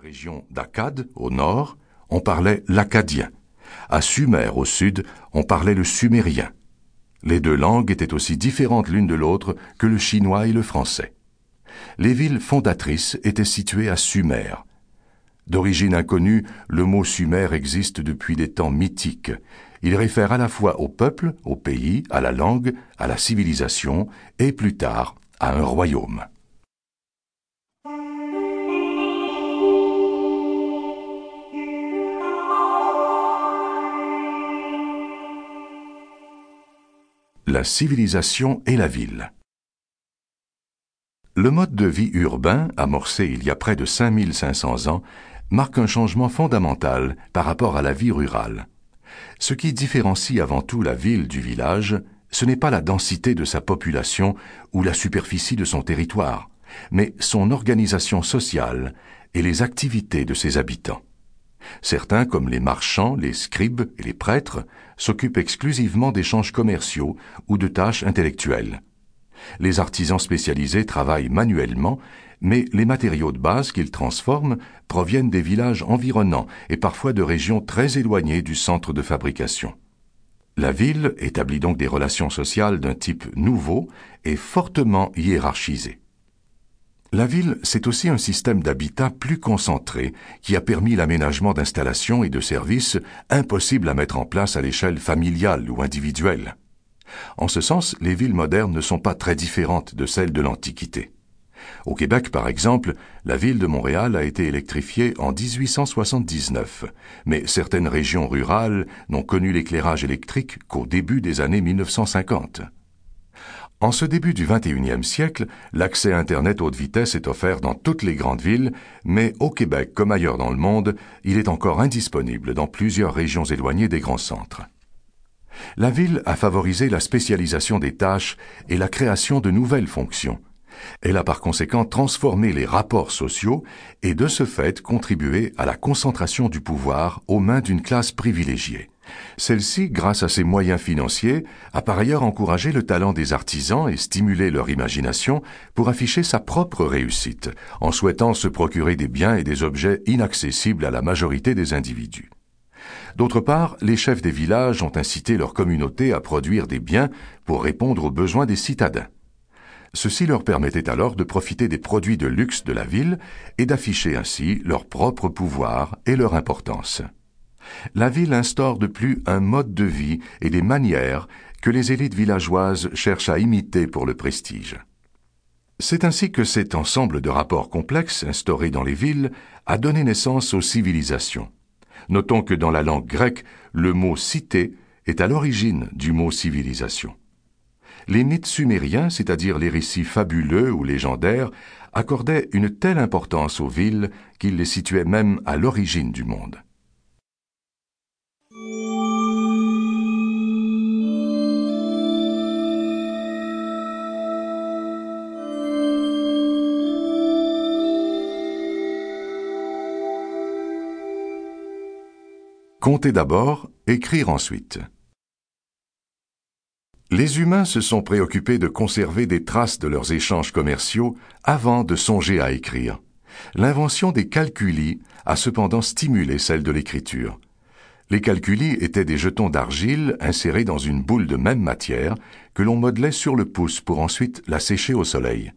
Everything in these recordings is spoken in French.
région d'Akkad, au nord, on parlait l'akkadien. À Sumer, au sud, on parlait le sumérien. Les deux langues étaient aussi différentes l'une de l'autre que le chinois et le français. Les villes fondatrices étaient situées à Sumer. D'origine inconnue, le mot Sumer existe depuis des temps mythiques. Il réfère à la fois au peuple, au pays, à la langue, à la civilisation et plus tard à un royaume. La civilisation et la ville. Le mode de vie urbain, amorcé il y a près de 5500 ans, marque un changement fondamental par rapport à la vie rurale. Ce qui différencie avant tout la ville du village, ce n'est pas la densité de sa population ou la superficie de son territoire, mais son organisation sociale et les activités de ses habitants. Certains, comme les marchands, les scribes et les prêtres, s'occupent exclusivement d'échanges commerciaux ou de tâches intellectuelles. Les artisans spécialisés travaillent manuellement, mais les matériaux de base qu'ils transforment proviennent des villages environnants et parfois de régions très éloignées du centre de fabrication. La ville établit donc des relations sociales d'un type nouveau et fortement hiérarchisé. La ville, c'est aussi un système d'habitat plus concentré qui a permis l'aménagement d'installations et de services impossibles à mettre en place à l'échelle familiale ou individuelle. En ce sens, les villes modernes ne sont pas très différentes de celles de l'Antiquité. Au Québec, par exemple, la ville de Montréal a été électrifiée en 1879, mais certaines régions rurales n'ont connu l'éclairage électrique qu'au début des années 1950. En ce début du XXIe siècle, l'accès Internet haute vitesse est offert dans toutes les grandes villes, mais au Québec comme ailleurs dans le monde, il est encore indisponible dans plusieurs régions éloignées des grands centres. La ville a favorisé la spécialisation des tâches et la création de nouvelles fonctions. Elle a par conséquent transformé les rapports sociaux et de ce fait contribué à la concentration du pouvoir aux mains d'une classe privilégiée. Celle-ci, grâce à ses moyens financiers, a par ailleurs encouragé le talent des artisans et stimulé leur imagination pour afficher sa propre réussite, en souhaitant se procurer des biens et des objets inaccessibles à la majorité des individus. D'autre part, les chefs des villages ont incité leur communauté à produire des biens pour répondre aux besoins des citadins. Ceci leur permettait alors de profiter des produits de luxe de la ville et d'afficher ainsi leur propre pouvoir et leur importance la ville instaure de plus un mode de vie et des manières que les élites villageoises cherchent à imiter pour le prestige. C'est ainsi que cet ensemble de rapports complexes instaurés dans les villes a donné naissance aux civilisations. Notons que dans la langue grecque, le mot cité est à l'origine du mot civilisation. Les mythes sumériens, c'est-à-dire les récits fabuleux ou légendaires, accordaient une telle importance aux villes qu'ils les situaient même à l'origine du monde. Compter d'abord, écrire ensuite. Les humains se sont préoccupés de conserver des traces de leurs échanges commerciaux avant de songer à écrire. L'invention des calculis a cependant stimulé celle de l'écriture. Les calculis étaient des jetons d'argile insérés dans une boule de même matière que l'on modelait sur le pouce pour ensuite la sécher au soleil.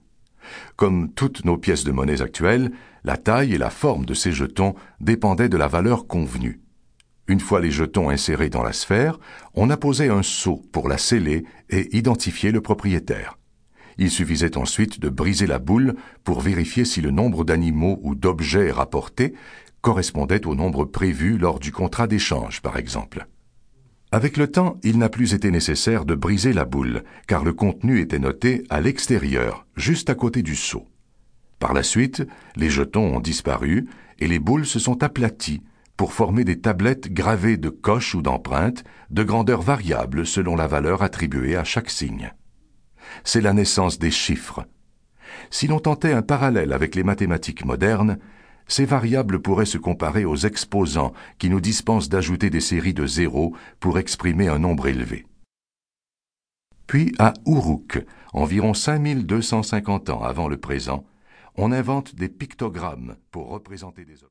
Comme toutes nos pièces de monnaie actuelles, la taille et la forme de ces jetons dépendaient de la valeur convenue. Une fois les jetons insérés dans la sphère, on apposait un sceau pour la sceller et identifier le propriétaire. Il suffisait ensuite de briser la boule pour vérifier si le nombre d'animaux ou d'objets rapportés correspondait au nombre prévu lors du contrat d'échange, par exemple. Avec le temps, il n'a plus été nécessaire de briser la boule, car le contenu était noté à l'extérieur, juste à côté du sceau. Par la suite, les jetons ont disparu et les boules se sont aplaties pour former des tablettes gravées de coches ou d'empreintes de grandeur variable selon la valeur attribuée à chaque signe. C'est la naissance des chiffres. Si l'on tentait un parallèle avec les mathématiques modernes, ces variables pourraient se comparer aux exposants qui nous dispensent d'ajouter des séries de zéros pour exprimer un nombre élevé. Puis à Uruk, environ 5250 ans avant le présent, on invente des pictogrammes pour représenter des objets.